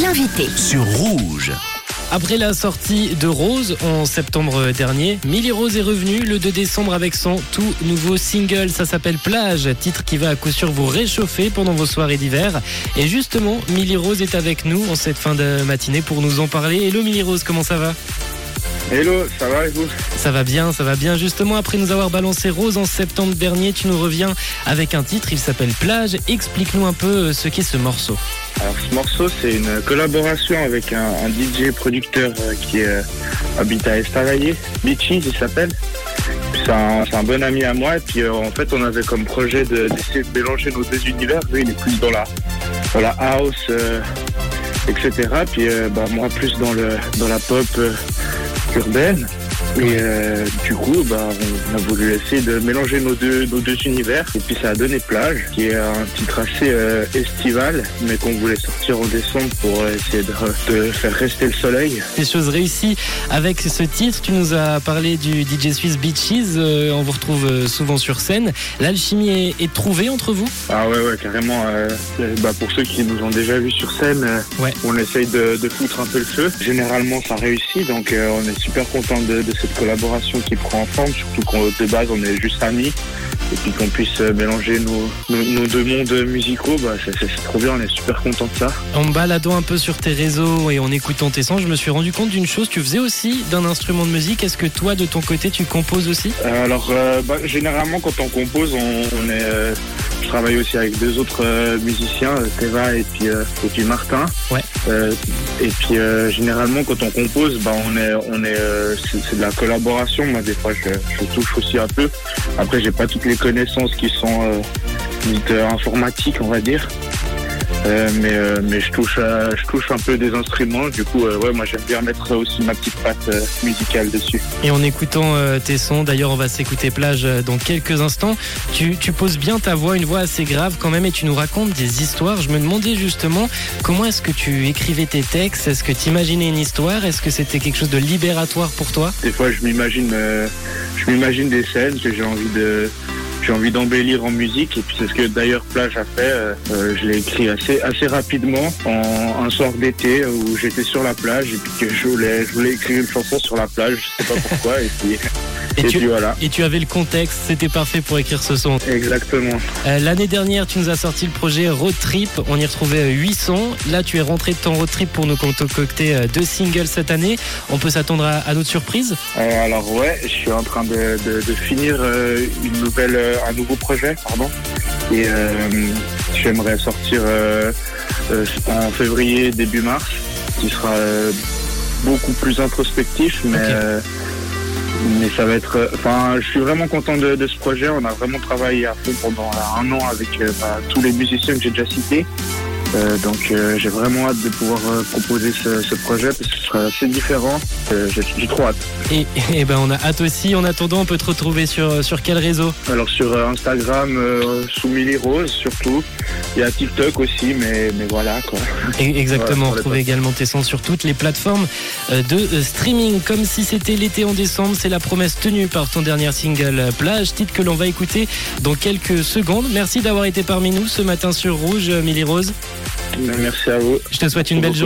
L'invité. sur Rouge. Après la sortie de Rose en septembre dernier, Millie Rose est revenue le 2 décembre avec son tout nouveau single. Ça s'appelle Plage, titre qui va à coup sûr vous réchauffer pendant vos soirées d'hiver. Et justement, Millie Rose est avec nous en cette fin de matinée pour nous en parler. Hello Millie Rose, comment ça va? Hello, ça va et vous? Ça va bien, ça va bien. Justement, après nous avoir balancé Rose en septembre dernier, tu nous reviens avec un titre, il s'appelle Plage. Explique-nous un peu ce qu'est ce morceau. Ce morceau c'est une collaboration avec un, DJ producteur euh, qui euh, habite à Estavayer, Beachy il s'appelle. C'est un, bon ami à moi et puis euh, en fait on avait comme projet de- d'essayer de, mélanger nos deux univers. Lui il est plus dans la, la house, etc. Puis bah, moi plus dans, le, dans la pop urbaine. Et euh, du coup, bah, on a voulu essayer de mélanger nos deux, nos deux univers. Et puis ça a donné Plage, qui est un titre assez euh, estival, mais qu'on voulait sortir en décembre pour essayer de, de faire rester le soleil. Des choses réussies avec ce titre. Tu nous as parlé du DJ suisse Beaches. euh, on vous retrouve souvent sur scène. L'alchimie est, est trouvée entre vous? Ah ouais, ouais, carrément. bah, pour ceux qui nous ont déjà vus sur scène, Ouais. on essaye de, de foutre un peu le feu. Généralement, ça réussit, donc on est super content de, de cette collaboration qui prend en forme, surtout qu'on de base on est juste amis. Et puis qu'on puisse euh, mélanger nos, nos, nos deux mondes musicaux, bah, c'est trop bien, on est super content de ça. En me baladant un peu sur tes réseaux et en écoutant tes sons, je me suis rendu compte d'une chose. Tu faisais aussi d'un instrument de musique. Est-ce que toi, de ton côté, tu composes aussi? Euh, alors, euh, bah, généralement, quand on compose, on, on est, euh, travaille aussi avec deux autres euh, musiciens, euh, Teva et puis, euh, et puis Martin. Ouais. Euh, et puis, euh, généralement, quand on compose, bah, on est, on est, euh, c'est de la collaboration. Moi, des fois, je, je touche aussi un peu. Après, j'ai pas toutes les connaissances qui sont euh, dites euh, informatiques, on va dire. Euh, mais, euh, mais je touche, à- je touche un peu des instruments. Du coup, euh, ouais, moi, j'aime bien mettre aussi ma petite patte musicale dessus. Et en écoutant tes sons, d'ailleurs, on va s'écouter plage dans quelques instants. Tu, tu poses bien ta voix, une voix assez grave quand même, et tu nous racontes des histoires. Je me demandais justement comment est-ce que tu écrivais tes textes? Est-ce que tu imaginais une histoire? Est-ce que c'était quelque chose de libératoire pour toi? Des fois, je m'imagine, je m'imagine des scènes que j'ai envie de, j'ai envie d'embellir en musique. Et puis c'est ce que d'ailleurs Plage a fait. Euh, euh, je l'ai écrit assez, assez rapidement en un soir d'été où j'étais sur la plage et puis que je voulais, je voulais écrire une chanson sur la plage. Je sais pas pourquoi. et puis, Et et tu- puis voilà. Et tu avais le contexte, c'était parfait pour écrire ce son. Exactement. Euh, L'année dernière, tu nous as sorti le projet Road Trip. On y retrouvait euh, 8 sons. Là, tu es rentré de ton road trip pour nous concocter euh, deux singles cette année. On peut s'attendre à, à d'autres surprises Euh, alors ouais, je suis en train de, de, de finir euh, une nouvelle, euh, un nouveau projet, pardon. Et euh, j'aimerais sortir euh, euh, en février, début mars, qui sera euh, beaucoup plus introspectif, mais euh, mais ça va être. euh, Enfin, je suis vraiment content de, ce projet. On a vraiment travaillé à fond pendant un an avec euh, bah, tous les musiciens que j'ai déjà cités. Euh, donc euh, j'ai vraiment hâte de pouvoir euh, proposer ce, ce projet parce que ce sera assez différent. J'ai trop hâte. et, et ben, on a hâte aussi. En attendant, on peut te retrouver sur, sur quel réseau? Alors sur Instagram, sous Millie Rose surtout. Il y a TikTok aussi, mais, mais voilà quoi. Et- Exactement, on retrouve également tes sons sur toutes les plateformes de streaming. Comme si c'était l'été en décembre, c'est la promesse tenue par ton dernier single Plage, titre que l'on va écouter dans quelques secondes. Merci d'avoir été parmi nous ce matin sur Rouge, Millie Rose. Merci à vous. Je te souhaite une belle journée.